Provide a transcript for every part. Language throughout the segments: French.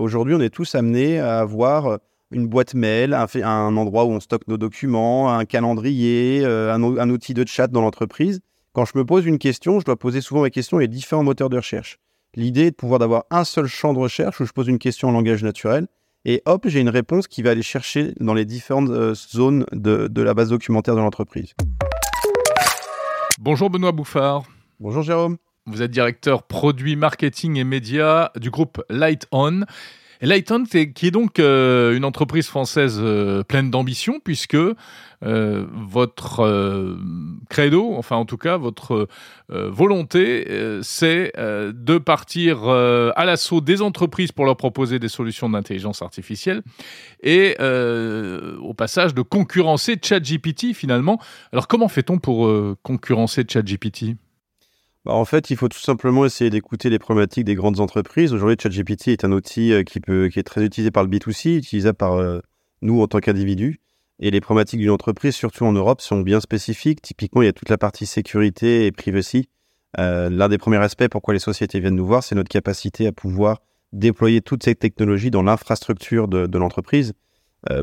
Aujourd'hui, on est tous amenés à avoir une boîte mail, un, un endroit où on stocke nos documents, un calendrier, euh, un, un, outil de chat dans l'entreprise. Quand je me pose une question, je dois poser souvent mes questions à différents moteurs de recherche. L'idée est de pouvoir d'avoir un seul champ de recherche où je pose une question en langage naturel et hop, j'ai une réponse qui va aller chercher dans les différentes euh, zones de, de la base documentaire de l'entreprise. Bonjour Benoît Bouffard. Bonjour Jérôme. Vous êtes directeur produit marketing et médias du groupe Light On. Lighton, qui est donc euh, une entreprise française euh, pleine d'ambition, puisque euh, votre credo, enfin en tout cas votre volonté, c'est de partir à l'assaut des entreprises pour leur proposer des solutions d'intelligence artificielle et au passage de concurrencer ChatGPT finalement. Alors comment fait-on pour concurrencer ChatGPT bah, en fait, il faut tout simplement essayer d'écouter les problématiques des grandes entreprises. Aujourd'hui, ChatGPT est un outil euh, qui, est très utilisé par le B2C, utilisé par euh, nous en tant qu'individus. Et les problématiques d'une entreprise, surtout en Europe, sont bien spécifiques. Typiquement, il y a toute la partie sécurité et privacy. Euh, L'un des premiers aspects pourquoi les sociétés viennent nous voir, c'est notre capacité à pouvoir déployer toutes ces technologies dans l'infrastructure de, l'entreprise.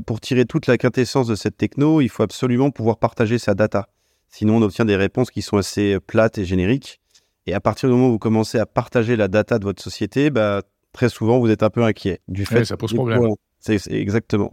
Pour tirer toute la quintessence de cette techno, il faut absolument pouvoir partager sa data. Sinon, on obtient des réponses qui sont assez plates et génériques. Et à partir du moment où vous commencez à partager la data de votre société, bah, très souvent, vous êtes un peu inquiet du fait. ça pose problème. C'est exactement.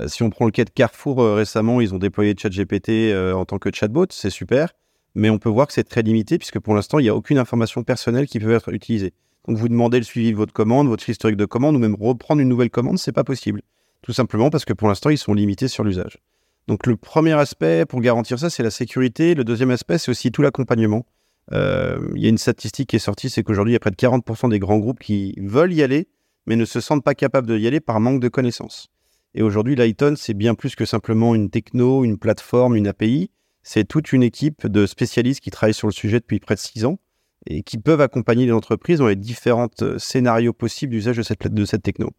Euh, si on prend le cas de Carrefour euh, récemment, ils ont déployé ChatGPT euh, en tant que chatbot, c'est super, mais on peut voir que c'est très limité puisque pour l'instant, il n'y a aucune information personnelle qui peut être utilisée. Donc vous demandez le suivi de votre commande, votre historique de commande ou même reprendre une nouvelle commande, c'est pas possible. Tout simplement parce que pour l'instant, ils sont limités sur l'usage. Donc le premier aspect pour garantir ça, c'est la sécurité. Le deuxième aspect, c'est aussi tout l'accompagnement. Euh, il y a une statistique qui est sortie, c'est qu'aujourd'hui, il y a près de 40% des grands groupes qui veulent y aller, mais ne se sentent pas capables de y aller par manque de connaissances. Et aujourd'hui, Lighton, c'est bien plus que simplement une techno, une plateforme, une API. C'est toute une équipe de spécialistes qui travaillent sur le sujet depuis près de six ans et qui peuvent accompagner les entreprises dans les différents euh, scénarios possibles d'usage de cette, de cette techno.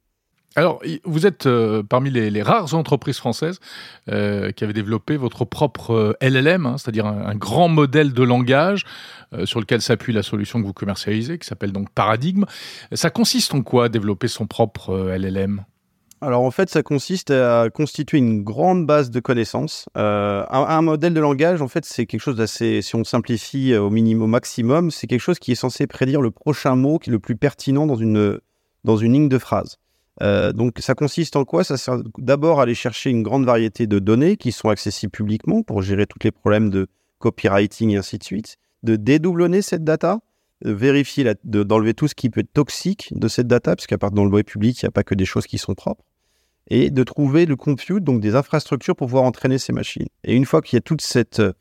Alors, vous êtes euh, parmi les, rares entreprises françaises euh, qui avaient développé votre propre euh, LLM, hein, c'est-à-dire un, grand modèle de langage sur lequel s'appuie la solution que vous commercialisez, qui s'appelle donc Paradigme. Ça consiste en quoi développer son propre LLM alors en fait, ça consiste à constituer une grande base de connaissances. Un, modèle de langage, en fait, c'est quelque chose d'assez, si on simplifie au minimum, au maximum, c'est quelque chose qui est censé prédire le prochain mot qui est le plus pertinent dans une, dans une ligne de phrase. Euh, donc ça consiste en quoi? Ça sert d'abord à aller chercher une grande variété de données qui sont accessibles publiquement pour gérer tous les problèmes de copywriting et ainsi de suite, de dédoublonner cette data, de vérifier, d'enlever tout ce qui peut être toxique de cette data, parce qu'à part dans le web public, il n'y a pas que des choses qui sont propres, et de trouver le compute, donc des infrastructures pour pouvoir entraîner ces machines. Et une fois qu'il y a toute cette, euh,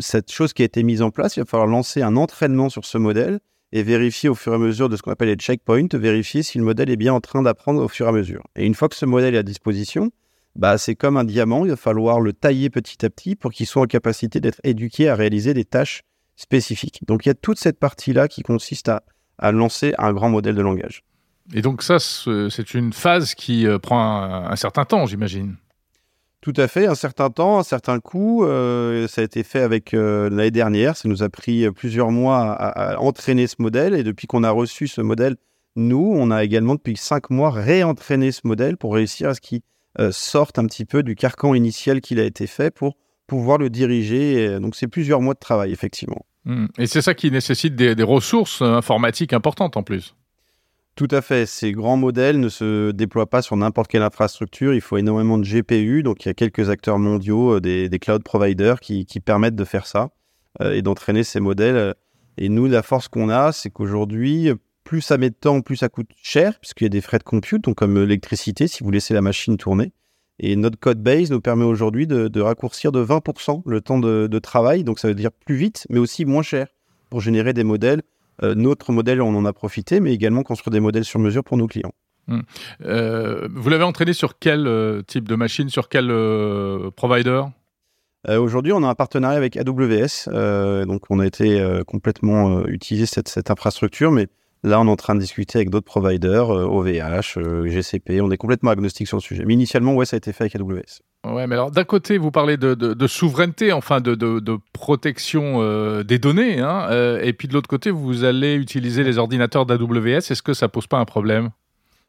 cette chose qui a été mise en place, il va falloir lancer un entraînement sur ce modèle et vérifier au fur et à mesure de ce qu'on appelle les checkpoints, vérifier si le modèle est bien en train d'apprendre au fur et à mesure. Et une fois que ce modèle est à disposition, bah, c'est comme un diamant, il va falloir le tailler petit à petit pour qu'il soit en capacité d'être éduqué à réaliser des tâches spécifiques. Donc il y a toute cette partie-là qui consiste à, lancer un grand modèle de langage. Et donc ça, c'est une phase qui euh, prend un certain temps, j'imagine. Tout à fait, un certain temps, un certain coût. Euh, ça a été fait avec euh, l'année dernière. Ça nous a pris euh, plusieurs mois à, entraîner ce modèle. Et depuis qu'on a reçu ce modèle, nous, on a également depuis cinq mois réentraîné ce modèle pour réussir à ce qu'il sorte un petit peu du carcan initial qu'il a été fait pour pouvoir le diriger. donc c'est plusieurs mois de travail, effectivement. Mmh. Et c'est ça qui nécessite des ressources informatiques importantes en plus. Tout à fait. Ces grands modèles ne se déploient pas sur n'importe quelle infrastructure. Il faut énormément de GPU. Donc, il y a quelques acteurs mondiaux, euh, des, cloud providers qui, permettent de faire ça euh, et d'entraîner ces modèles. Et nous, la force qu'on a, c'est qu'aujourd'hui, plus ça met de temps, plus ça coûte cher, puisqu'il y a des frais de compute, donc comme l'électricité, si vous laissez la machine tourner. Et notre code base nous permet aujourd'hui de, raccourcir de 20% le temps de, travail. Donc, ça veut dire plus vite, mais aussi moins cher pour générer des modèles euh, notre modèle, on en a profité, mais également construire des modèles sur mesure pour nos clients. Hmm. Euh, vous l'avez entraîné sur quel euh, type de machine, sur quel provider? Aujourd'hui, on a un partenariat avec AWS, donc on a été complètement utiliser cette, cette, infrastructure, mais là, on est en train de discuter avec d'autres providers, OVH, GCP, on est complètement agnostique sur le sujet. Mais initialement, ouais, ça a été fait avec AWS. Ouais, mais alors d'un côté, vous parlez de, de, de souveraineté, enfin de, de protection euh, des données, hein, euh, et puis de l'autre côté, vous allez utiliser les ordinateurs d'AWS. Est-ce que ça pose pas un problème?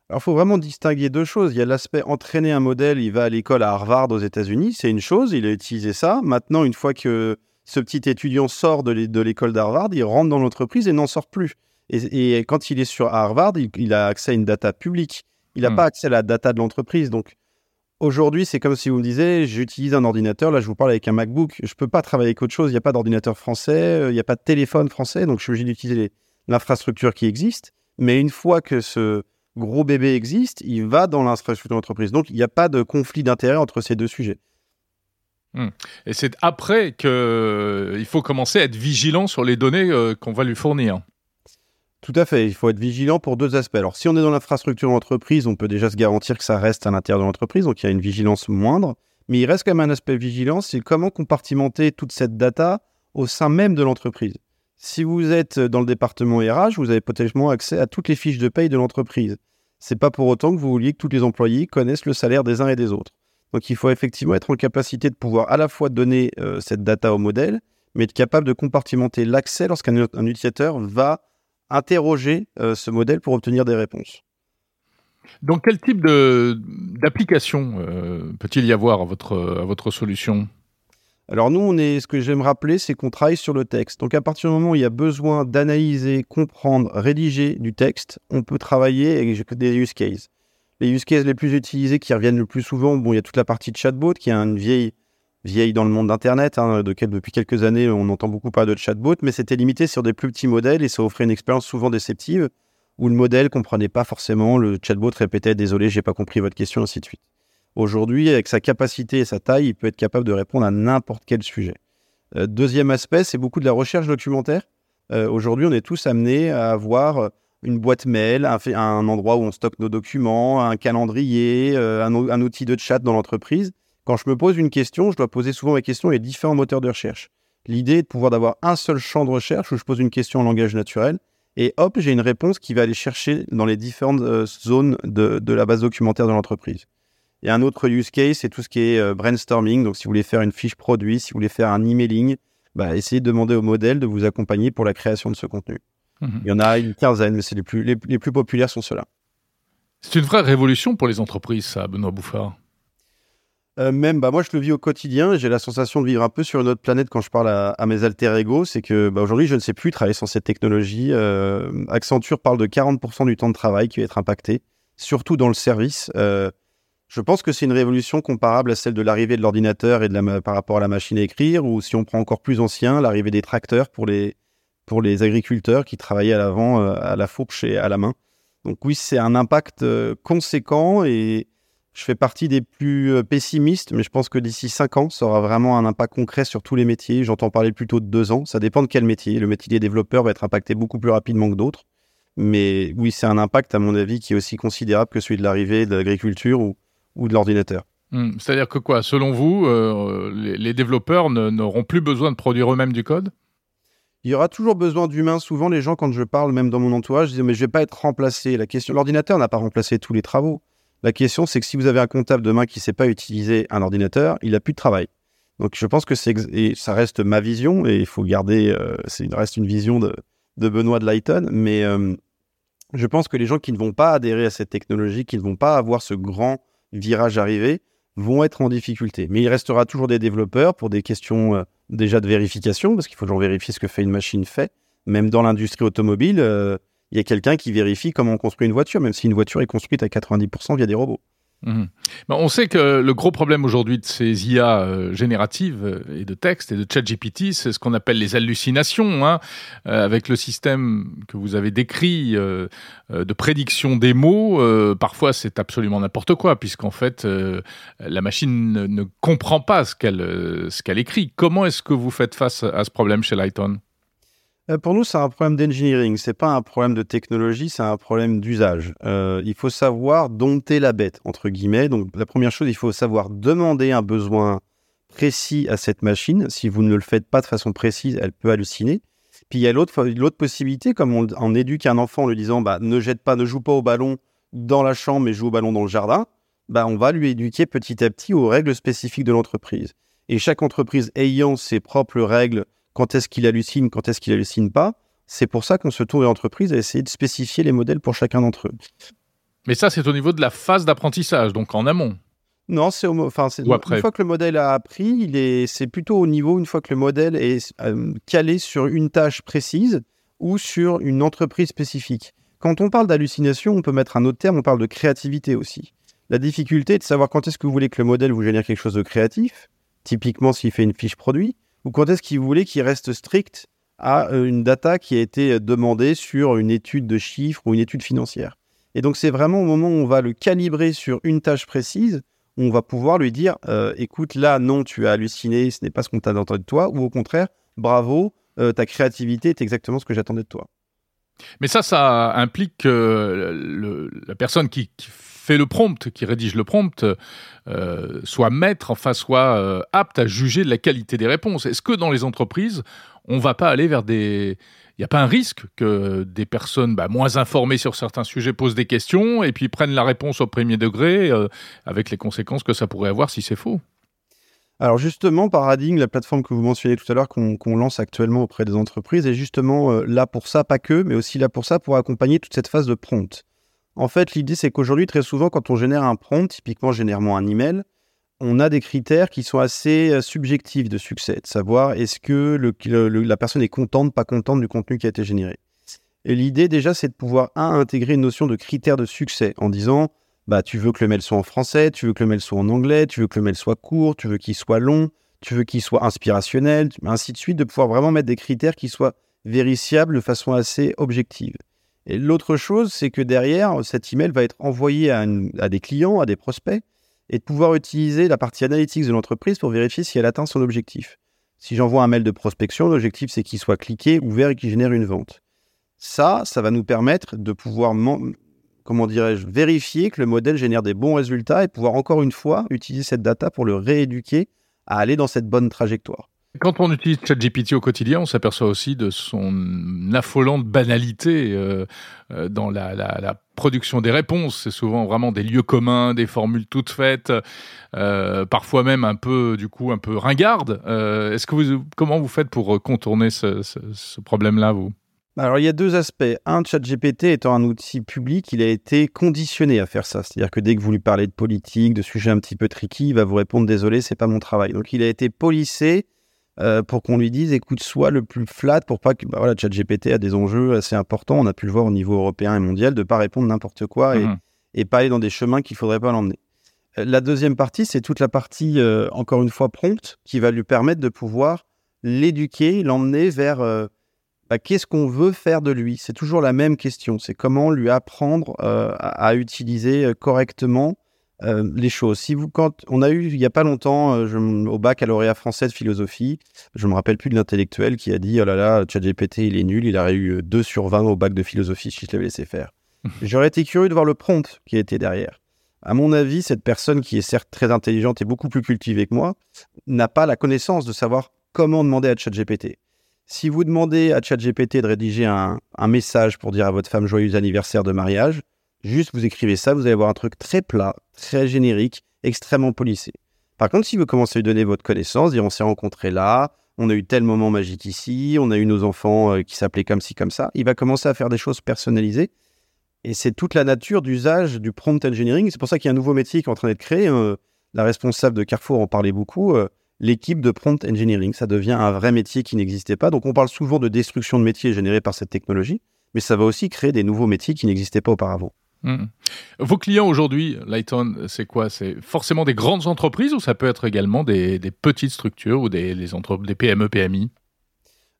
Alors, il faut vraiment distinguer deux choses. Il y a l'aspect entraîner un modèle, il va à l'école à Harvard aux États-Unis, c'est une chose, il a utilisé ça. Maintenant, une fois que ce petit étudiant sort de l'école d'Harvard, il rentre dans l'entreprise et n'en sort plus. Et, quand il est sur Harvard, il, a accès à une data publique. Il n'a hmm. pas accès à la data de l'entreprise. Donc, aujourd'hui, c'est comme si vous me disiez, j'utilise un ordinateur, là, je vous parle avec un MacBook. Je ne peux pas travailler avec autre chose. Il n'y a pas d'ordinateur français, euh, il n'y a pas de téléphone français. Donc, je suis obligé d'utiliser l'infrastructure qui existe. Mais une fois que ce gros bébé existe, il va dans l'infrastructure de l'entreprise. Donc, il n'y a pas de conflit d'intérêt entre ces deux sujets. Hmm. Et c'est après qu'il euh, faut commencer à être vigilant sur les données euh, qu'on va lui fournir. Tout à fait. Il faut être vigilant pour deux aspects. Alors, si on est dans l'infrastructure d'entreprise, on peut déjà se garantir que ça reste à l'intérieur de l'entreprise, donc il y a une vigilance moindre. Mais il reste quand même un aspect vigilance, c'est comment compartimenter toute cette data au sein même de l'entreprise. Si vous êtes dans le département RH, vous avez potentiellement accès à toutes les fiches de paye de l'entreprise. C'est pas pour autant que vous vouliez que tous les employés connaissent le salaire des uns et des autres. Donc il faut effectivement être en capacité de pouvoir à la fois donner euh, cette data au modèle, mais être capable de compartimenter l'accès lorsqu'un utilisateur va interroger euh, ce modèle pour obtenir des réponses. Donc quel type d'application euh, peut-il y avoir à votre, à votre solution? Alors nous, on est, ce que j'aime rappeler, c'est qu'on travaille sur le texte. Donc à partir du moment où il y a besoin d'analyser, comprendre, rédiger du texte, on peut travailler avec des use cases. Les use cases les plus utilisés qui reviennent le plus souvent, bon, il y a toute la partie de chatbot qui est une vieille, vieille dans le monde d'Internet, hein, de depuis quelques années, on entend beaucoup parler de chatbot, mais c'était limité sur des plus petits modèles et ça offrait une expérience souvent déceptive où le modèle comprenait pas forcément, le chatbot répétait désolé, j'ai pas compris votre question, ainsi de suite. Aujourd'hui, avec sa capacité et sa taille, il peut être capable de répondre à n'importe quel sujet. Euh, deuxième aspect, c'est beaucoup de la recherche documentaire. Euh, aujourd'hui, on est tous amenés à avoir une boîte mail, un, endroit où on stocke nos documents, un calendrier, euh, un, outil de chat dans l'entreprise. Quand je me pose une question, je dois poser souvent ma question à différents moteurs de recherche. L'idée est de pouvoir d'avoir un seul champ de recherche où je pose une question en langage naturel et hop, j'ai une réponse qui va aller chercher dans les différentes zones de, de la base documentaire de l'entreprise. Et un autre use case, c'est tout ce qui est euh, brainstorming. Donc, si vous voulez faire une fiche produit, si vous voulez faire un emailing, bah, essayez de demander au modèle de vous accompagner pour la création de ce contenu. Mhm. Il y en a une quinzaine, mais c'est les plus, les, plus populaires sont ceux-là. C'est une vraie révolution pour les entreprises, ça, Benoît Bouffard. Euh, même, bah, moi, je le vis au quotidien. J'ai la sensation de vivre un peu sur une autre planète quand je parle à, mes alter ego. C'est que bah, aujourd'hui, je ne sais plus travailler sans cette technologie. Euh, Accenture parle de 40% du temps de travail qui va être impacté, surtout dans le service. Je pense que c'est une révolution comparable à celle de l'arrivée de l'ordinateur et de la, par rapport à la machine à écrire, ou si on prend encore plus ancien, l'arrivée des tracteurs pour les, pour les agriculteurs qui travaillaient à l'avant euh, à la fourche et à la main. Donc oui, c'est un impact euh, conséquent et je fais partie des plus euh, pessimistes, mais je pense que d'ici cinq ans, ça aura vraiment un impact concret sur tous les métiers. J'entends parler plutôt de deux ans. Ça dépend de quel métier. Le métier des développeurs va être impacté beaucoup plus rapidement que d'autres. Mais oui, c'est un impact, à mon avis, qui est aussi considérable que celui de l'arrivée de l'agriculture ou ou de l'ordinateur. Hmm. C'est-à-dire que quoi, selon vous, euh, les, développeurs n'auront plus besoin de produire eux-mêmes du code? Il y aura toujours besoin d'humains. Souvent, les gens, quand je parle, même dans mon entourage, disent Mais je ne vais pas être remplacé. La question, l'ordinateur n'a pas remplacé tous les travaux. La question, c'est que si vous avez un comptable demain qui ne sait pas utiliser un ordinateur, il n'a plus de travail. Donc, je pense que. Et ça reste ma vision, et il faut garder. Euh, reste une vision de, de Benoît de Lighton, mais euh, je pense que les gens qui ne vont pas adhérer à cette technologie, qui ne vont pas avoir ce grand virage arrivé, vont être en difficulté. Mais il restera toujours des développeurs pour des questions euh, déjà de vérification, parce qu'il faut toujours vérifier ce que fait une machine fait. Même dans l'industrie automobile, euh, il y a quelqu'un qui vérifie comment on construit une voiture, même si une voiture est construite à 90% via des robots. Mhm. on sait que le gros problème aujourd'hui de ces IA euh, génératives euh, et de texte et de chat GPT, c'est ce qu'on appelle les hallucinations, hein, euh, avec le système que vous avez décrit de prédiction des mots. parfois, c'est absolument n'importe quoi, puisqu'en fait, la machine ne, comprend pas ce qu'elle écrit. Comment est-ce que vous faites face à ce problème chez Lighton? Pour nous, c'est un problème d'engineering. C'est pas un problème de technologie, c'est un problème d'usage. Euh, il faut savoir dompter la bête entre guillemets. Donc, la première chose, il faut savoir demander un besoin précis à cette machine. Si vous ne le faites pas de façon précise, elle peut halluciner. Puis il y a l'autre l'autre possibilité, comme on, éduque un enfant en lui disant, bah, ne jette pas, ne joue pas au ballon dans la chambre, mais joue au ballon dans le jardin. Bah, on va lui éduquer petit à petit aux règles spécifiques de l'entreprise. Et chaque entreprise ayant ses propres règles quand est-ce qu'il hallucine, quand est-ce qu'il hallucine pas. C'est pour ça qu'on se tourne l'entreprise à essayer de spécifier les modèles pour chacun d'entre eux. Mais ça, c'est au niveau de la phase d'apprentissage, donc en amont. Non, c'est enfin, une fois que le modèle a appris, il est, c'est plutôt au niveau une fois que le modèle est euh, calé sur une tâche précise ou sur une entreprise spécifique. Quand on parle d'hallucination, on peut mettre un autre terme, on parle de créativité aussi. La difficulté est de savoir quand est-ce que vous voulez que le modèle vous génère quelque chose de créatif, typiquement s'il fait une fiche produit, ou quand est-ce qu'il voulait qu'il reste strict à euh, une data qui a été demandée sur une étude de chiffres ou une étude financière? Et donc c'est vraiment au moment où on va le calibrer sur une tâche précise, où on va pouvoir lui dire, euh, écoute, là, non, tu as halluciné, ce n'est pas ce qu'on t'attendait de toi, ou au contraire, bravo, euh, ta créativité est exactement ce que j'attendais de toi. Mais ça, ça implique que la personne qui, fait le prompt, qui rédige le prompt, euh, soit maître, enfin soit euh, apte à juger de la qualité des réponses. Est-ce que dans les entreprises, on va pas aller vers des... Il n'y a pas un risque que des personnes bah, moins informées sur certains sujets posent des questions et puis prennent la réponse au premier degré, euh, avec les conséquences que ça pourrait avoir si c'est faux? Alors justement, Paradigm, la plateforme que vous mentionnez tout à l'heure, qu'on lance actuellement auprès des entreprises, est justement là pour ça, pas que, mais aussi là pour ça, pour accompagner toute cette phase de prompt. En fait, l'idée, c'est qu'aujourd'hui, très souvent, quand on génère un prompt, typiquement généralement un email, on a des critères qui sont assez euh, subjectifs de succès, de savoir est-ce que la personne est contente, pas contente du contenu qui a été généré. Et l'idée, déjà, c'est de pouvoir, un, intégrer une notion de critères de succès en disant, bah, tu veux que le mail soit en français, tu veux que le mail soit en anglais, tu veux que le mail soit court, tu veux qu'il soit long, tu veux qu'il soit inspirationnel, ainsi de suite, de pouvoir vraiment mettre des critères qui soient vérifiables de façon assez objective. Et l'autre chose, c'est que derrière, cet email va être envoyé à, des clients, à des prospects, et de pouvoir utiliser la partie analytics de l'entreprise pour vérifier si elle atteint son objectif. Si j'envoie un mail de prospection, l'objectif c'est qu'il soit cliqué, ouvert et qu'il génère une vente. Ça, ça va nous permettre de pouvoir comment dirais-je, vérifier que le modèle génère des bons résultats et pouvoir encore une fois utiliser cette data pour le rééduquer à aller dans cette bonne trajectoire. Quand on utilise ChatGPT au quotidien, on s'aperçoit aussi de son affolante banalité euh, euh, dans la, production des réponses. C'est souvent vraiment des lieux communs, des formules toutes faites, euh, parfois même un peu, du coup, un peu ringardes. Est-ce que vous, comment vous faites pour contourner ce, problème-là, vous? Alors, il y a deux aspects. Un, ChatGPT étant un outil public, il a été conditionné à faire ça. C'est-à-dire que dès que vous lui parlez de politique, de sujets un petit peu tricky, il va vous répondre désolé, c'est pas mon travail. Donc, il a été polissé euh, pour qu'on lui dise écoute, sois le plus flat pour pas que. Bah, voilà, ChatGPT a des enjeux assez importants. On a pu le voir au niveau européen et mondial de pas répondre n'importe quoi et, mmh. pas aller dans des chemins qu'il faudrait pas l'emmener. Euh, la deuxième partie, c'est toute la partie, euh, encore une fois, prompt, qui va lui permettre de pouvoir l'éduquer, l'emmener vers bah, qu'est-ce qu'on veut faire de lui? C'est toujours la même question. C'est comment lui apprendre euh, à, utiliser correctement euh, les choses. Si vous, quand on a eu il n'y a pas longtemps je, au bac à lauréat français de philosophie, je me rappelle plus de l'intellectuel qui a dit oh là là ChatGPT il est nul, il a eu 2 sur 20 au bac de philosophie si je l'avais laissé faire. J'aurais été curieux de voir le prompt qui était derrière. À mon avis, cette personne qui est certes très intelligente et beaucoup plus cultivée que moi n'a pas la connaissance de savoir comment demander à ChatGPT. Si vous demandez à ChatGPT de rédiger un, message pour dire à votre femme joyeux anniversaire de mariage, juste vous écrivez ça, vous allez avoir un truc très plat, très générique, extrêmement polissé. Par contre, si vous commencez à lui donner votre connaissance, dire on s'est rencontrés là, on a eu tel moment magique ici, on a eu nos enfants euh, qui s'appelaient comme ci, comme ça, il va commencer à faire des choses personnalisées. Et c'est toute la nature d'usage du prompt engineering. C'est pour ça qu'il y a un nouveau métier qui est en train d'être créé. Euh, la responsable de Carrefour en parlait beaucoup. Euh, l'équipe de prompt engineering. Ça devient un vrai métier qui n'existait pas. Donc on parle souvent de destruction de métiers générés par cette technologie, mais ça va aussi créer des nouveaux métiers qui n'existaient pas auparavant. Hmm. Vos clients aujourd'hui, Lighton, c'est quoi? C'est forcément des grandes entreprises ou ça peut être également des, petites structures ou des, PME, PMI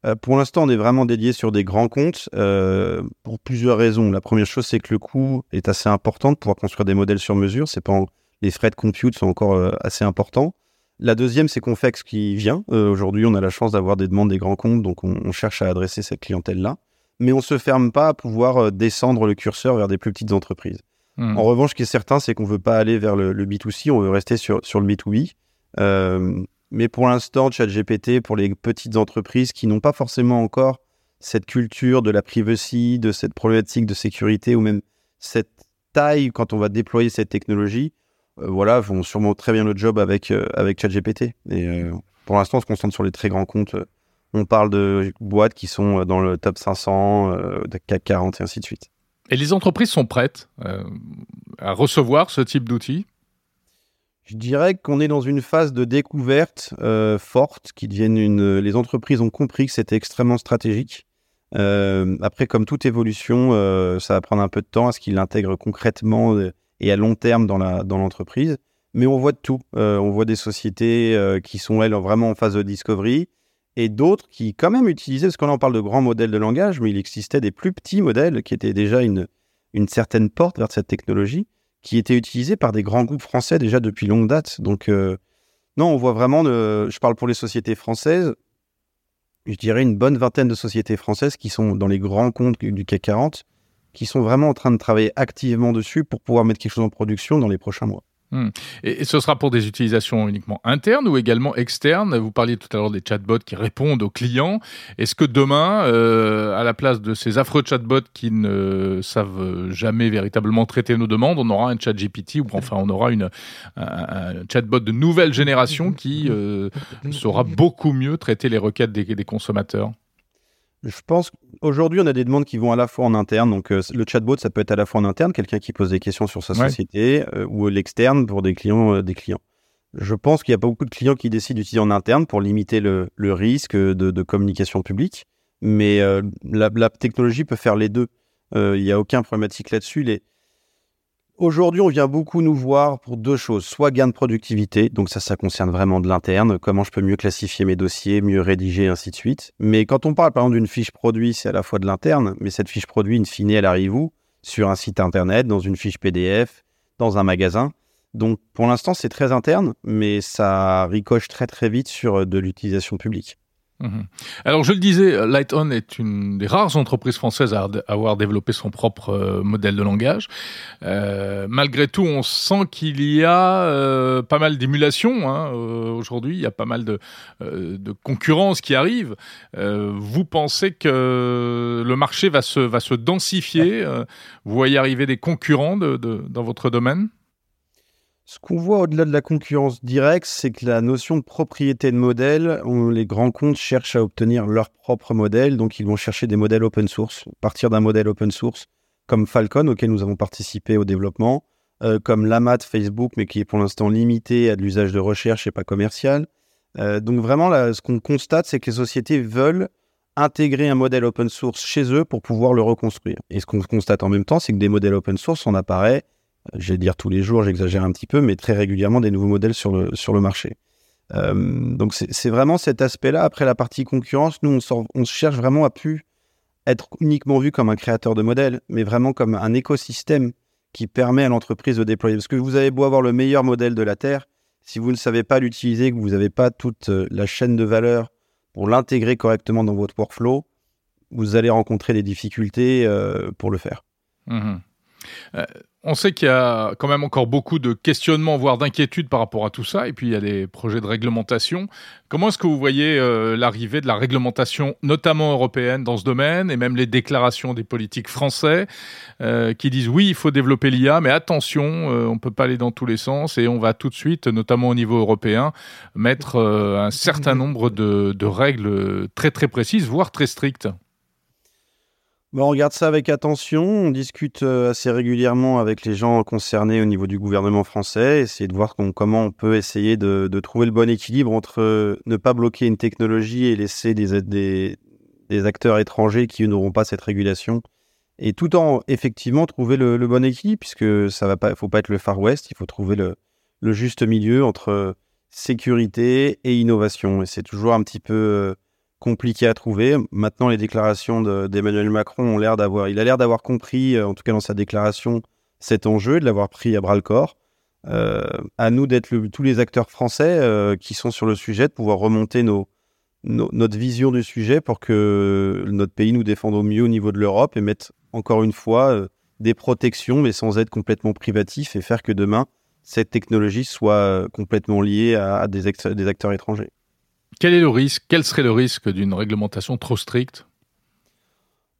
euh, pour l'instant, on est vraiment dédié sur des grands comptes euh, pour plusieurs raisons. La première chose, c'est que le coût est assez important de pouvoir construire des modèles sur mesure. C'est pas les frais de compute sont encore euh, assez importants. La deuxième, c'est qu'on fait ce qui vient. Aujourd'hui, on a la chance d'avoir des demandes des grands comptes, donc on, cherche à adresser cette clientèle-là. Mais on ne se ferme pas à pouvoir euh, descendre le curseur vers des plus petites entreprises. Hmm. En revanche, ce qui est certain, c'est qu'on ne veut pas aller vers le, B2C, on veut rester sur, sur le B2B. Euh, mais pour l'instant, ChatGPT, pour les petites entreprises qui n'ont pas forcément encore cette culture de la privacy, de cette problématique de sécurité ou même cette taille quand on va déployer cette technologie, euh, voilà, font sûrement très bien le job avec, euh, avec ChatGPT. Et pour l'instant, on se concentre sur les très grands comptes. On parle de boîtes qui sont dans le top 500, de CAC 40 et ainsi de suite. Et les entreprises sont prêtes à recevoir ce type d'outils? Je dirais qu'on est dans une phase de découverte euh, forte, qui deviennent une. Les entreprises ont compris que c'était extrêmement stratégique. Euh, après, comme toute évolution, euh, ça va prendre un peu de temps à ce qu'ils l'intègrent concrètement et à long terme dans la dans l'entreprise. Mais on voit de tout. on voit des sociétés qui sont elles vraiment en phase de discovery et d'autres qui quand même utilisaient, parce qu'on en parle de grands modèles de langage, mais il existait des plus petits modèles qui étaient déjà une une certaine porte vers cette technologie qui était utilisé par des grands groupes français déjà depuis longue date. Donc, euh, non, on voit vraiment, je parle pour les sociétés françaises, je dirais une bonne vingtaine de sociétés françaises qui sont dans les grands comptes du CAC 40, qui sont vraiment en train de travailler activement dessus pour pouvoir mettre quelque chose en production dans les prochains mois. Hmm. Et, ce sera pour des utilisations uniquement internes ou également externes? Vous parliez tout à l'heure des chatbots qui répondent aux clients. Est-ce que demain, euh, à la place de ces affreux chatbots qui ne savent jamais véritablement traiter nos demandes, on aura un chat GPT ou enfin on aura une, un, chatbot de nouvelle génération qui euh, saura beaucoup mieux traiter les requêtes des consommateurs? Je pense qu'aujourd'hui, on a des demandes qui vont à la fois en interne. Donc, euh, le chatbot, ça peut être à la fois en interne, quelqu'un qui pose des questions sur sa société, euh, ou l'externe pour des clients, euh, des clients. Je pense qu'il y a pas beaucoup de clients qui décident d'utiliser en interne pour limiter le, risque de, communication publique. Mais la, la, technologie peut faire les deux. Il n'y a aucun problématique là-dessus. Les, Aujourd'hui, on vient beaucoup nous voir pour deux choses. Soit gain de productivité, donc ça, ça concerne vraiment de l'interne, comment je peux mieux classifier mes dossiers, mieux rédiger, ainsi de suite. Mais quand on parle par exemple d'une fiche produit, c'est à la fois de l'interne, mais cette fiche produit, in fine, elle arrive où? Sur un site internet, dans une fiche PDF, dans un magasin. Donc pour l'instant, c'est très interne, mais ça ricoche très très vite sur euh, de l'utilisation publique. Mhm. Alors je le disais, LightOn est une des rares entreprises françaises à avoir développé son propre euh, modèle de langage. Euh, malgré tout, on sent qu'il y a euh, pas mal d'émulation hein, aujourd'hui. Il y a pas mal de, concurrence qui arrive. vous pensez que le marché va se, densifier? Vous voyez arriver des concurrents dans votre domaine? Ce qu'on voit au-delà de la concurrence directe, c'est que la notion de propriété de modèle, les grands comptes cherchent à obtenir leur propre modèle, donc ils vont chercher des modèles open source, partir d'un modèle open source comme Falcon, auquel nous avons participé au développement, euh, comme l'AMAT Facebook, mais qui est pour l'instant limité à de l'usage de recherche et pas commercial. Euh, donc vraiment, ce qu'on constate, c'est que les sociétés veulent intégrer un modèle open source chez eux pour pouvoir le reconstruire. Et ce qu'on constate en même temps, c'est que des modèles open source, on apparaît je vais dire tous les jours, j'exagère un petit peu, mais très régulièrement des nouveaux modèles sur le, sur le marché. Euh, donc c'est vraiment cet aspect-là. Après la partie concurrence, nous, on, cherche vraiment à plus être uniquement vu comme un créateur de modèles, mais vraiment comme un écosystème qui permet à l'entreprise de déployer. Parce que vous avez beau avoir le meilleur modèle de la Terre, si vous ne savez pas l'utiliser, que vous n'avez pas toute euh, la chaîne de valeur pour l'intégrer correctement dans votre workflow, vous allez rencontrer des difficultés euh, pour le faire. Mmh on sait qu'il y a quand même encore beaucoup de questionnements, voire d'inquiétudes par rapport à tout ça. Et puis, il y a des projets de réglementation. Comment est-ce que vous voyez euh, l'arrivée de la réglementation, notamment européenne, dans ce domaine, et même les déclarations des politiques français euh, qui disent oui, il faut développer l'IA, mais attention, euh, on ne peut pas aller dans tous les sens et on va tout de suite, notamment au niveau européen, mettre un certain nombre de règles très très précises, voire très strictes on regarde ça avec attention, on discute euh, assez régulièrement avec les gens concernés au niveau du gouvernement français, essayer de voir comment on peut essayer de, trouver le bon équilibre entre euh, ne pas bloquer une technologie et laisser des, acteurs étrangers qui n'auront pas cette régulation, et tout en effectivement trouver le, bon équilibre, puisque ça va faut pas être le Far West, il faut trouver le, le juste milieu entre sécurité et innovation, et c'est toujours un petit peu euh, compliqué à trouver. Maintenant, les déclarations d'Emmanuel Macron ont l'air d'avoir, il a l'air d'avoir compris, euh, en tout cas dans sa déclaration, cet enjeu, de l'avoir pris à bras le corps. Euh, à nous d'être tous les acteurs français euh, qui sont sur le sujet, de pouvoir remonter nos, notre vision du sujet pour que notre pays nous défende au mieux au niveau de l'Europe et mettre encore une fois des protections, mais sans être complètement privatif et faire que demain, cette technologie soit complètement liée à, des acteurs étrangers. Quel est le risque Quel serait le risque d'une réglementation trop stricte?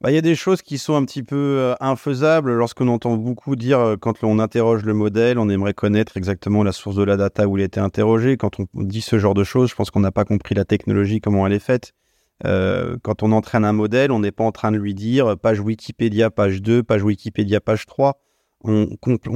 Bah, il y a des choses qui sont un petit peu euh, infaisables lorsqu'on entend beaucoup dire, euh, quand on interroge le modèle, on aimerait connaître exactement la source de la data où il a été interrogé. Quand on dit ce genre de choses, je pense qu'on n'a pas compris la technologie, comment elle est faite. Euh, quand on entraîne un modèle, on n'est pas en train de lui dire page Wikipédia, page 2, page Wikipédia, page 3. on,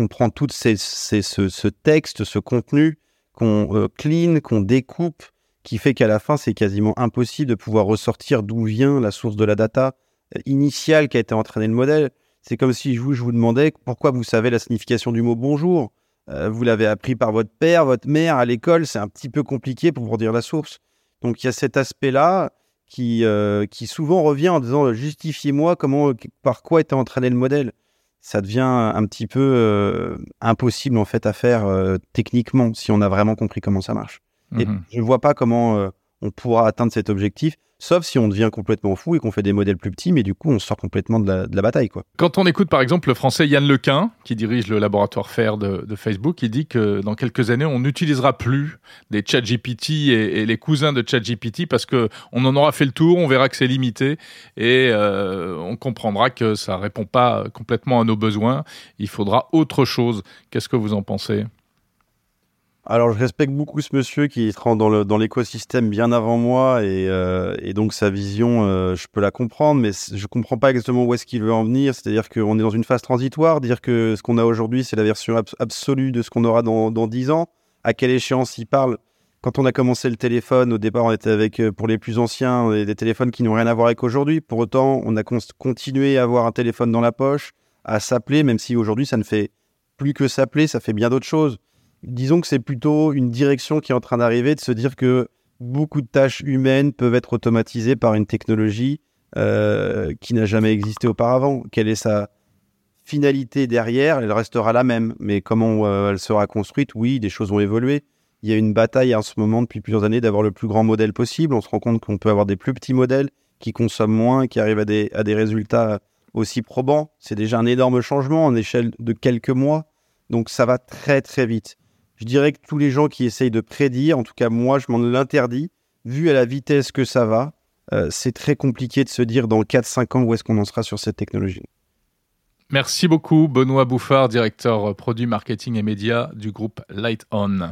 prend tout ce, texte, ce contenu, qu'on clean, qu'on découpe, qui fait qu'à la fin, c'est quasiment impossible de pouvoir ressortir d'où vient la source de la data euh, initiale qui a été entraînée le modèle. C'est comme si je vous, je vous demandais pourquoi vous savez la signification du mot bonjour. Euh, vous l'avez appris par votre père, votre mère à l'école, c'est un petit peu compliqué pour vous dire la source. Donc il y a cet aspect-là qui, euh, qui souvent revient en disant justifiez-moi comment, par quoi était entraîné le modèle. Ça devient un petit peu impossible en fait à faire techniquement si on a vraiment compris comment ça marche. Et Mhm. je ne vois pas comment euh, on pourra atteindre cet objectif, sauf si on devient complètement fou et qu'on fait des modèles plus petits, mais du coup on sort complètement de la, de la bataille. Quoi. Quand on écoute par exemple le français Yann Lequin, qui dirige le laboratoire FAIR de, de Facebook, il dit que dans quelques années, on n'utilisera plus des ChatGPT et, et les cousins de ChatGPT parce que on en aura fait le tour, on verra que c'est limité et euh, on comprendra que ça répond pas complètement à nos besoins. Il faudra autre chose. Qu'est-ce que vous en pensez? Alors, je respecte beaucoup ce monsieur qui rentre dans l'écosystème bien avant moi et, euh, donc sa vision, euh, je peux la comprendre, mais je comprends pas exactement où est-ce qu'il veut en venir. C'est-à-dire qu'on est dans une phase transitoire, dire que ce qu'on a aujourd'hui, c'est la version abs- absolue de ce qu'on aura dans, dans 10 ans. À quelle échéance il parle? Quand on a commencé le téléphone, au départ, on était avec, euh, pour les plus anciens, des téléphones qui n'ont rien à voir avec aujourd'hui. Pour autant, on a continué à avoir un téléphone dans la poche, à s'appeler, même si aujourd'hui, ça ne fait plus que s'appeler, ça fait bien d'autres choses disons que c'est plutôt une direction qui est en train d'arriver, de se dire que beaucoup de tâches humaines peuvent être automatisées par une technologie euh, qui n'a jamais existé auparavant. Quelle est sa finalité derrière? Elle restera la même, mais comment euh, elle sera construite? Oui, des choses vont évoluer. Il y a une bataille en ce moment depuis plusieurs années d'avoir le plus grand modèle possible. On se rend compte qu'on peut avoir des plus petits modèles qui consomment moins, qui arrivent à des, à des résultats aussi probants. C'est déjà un énorme changement en échelle de quelques mois. Donc ça va très très vite. Je dirais que tous les gens qui essayent de prédire, en tout cas moi je m'en l'interdis, vu à la vitesse que ça va, euh, c'est très compliqué de se dire dans 4-5 ans où est-ce qu'on en sera sur cette technologie. Merci beaucoup, Benoît Bouffard, directeur produit marketing et médias du groupe Light On.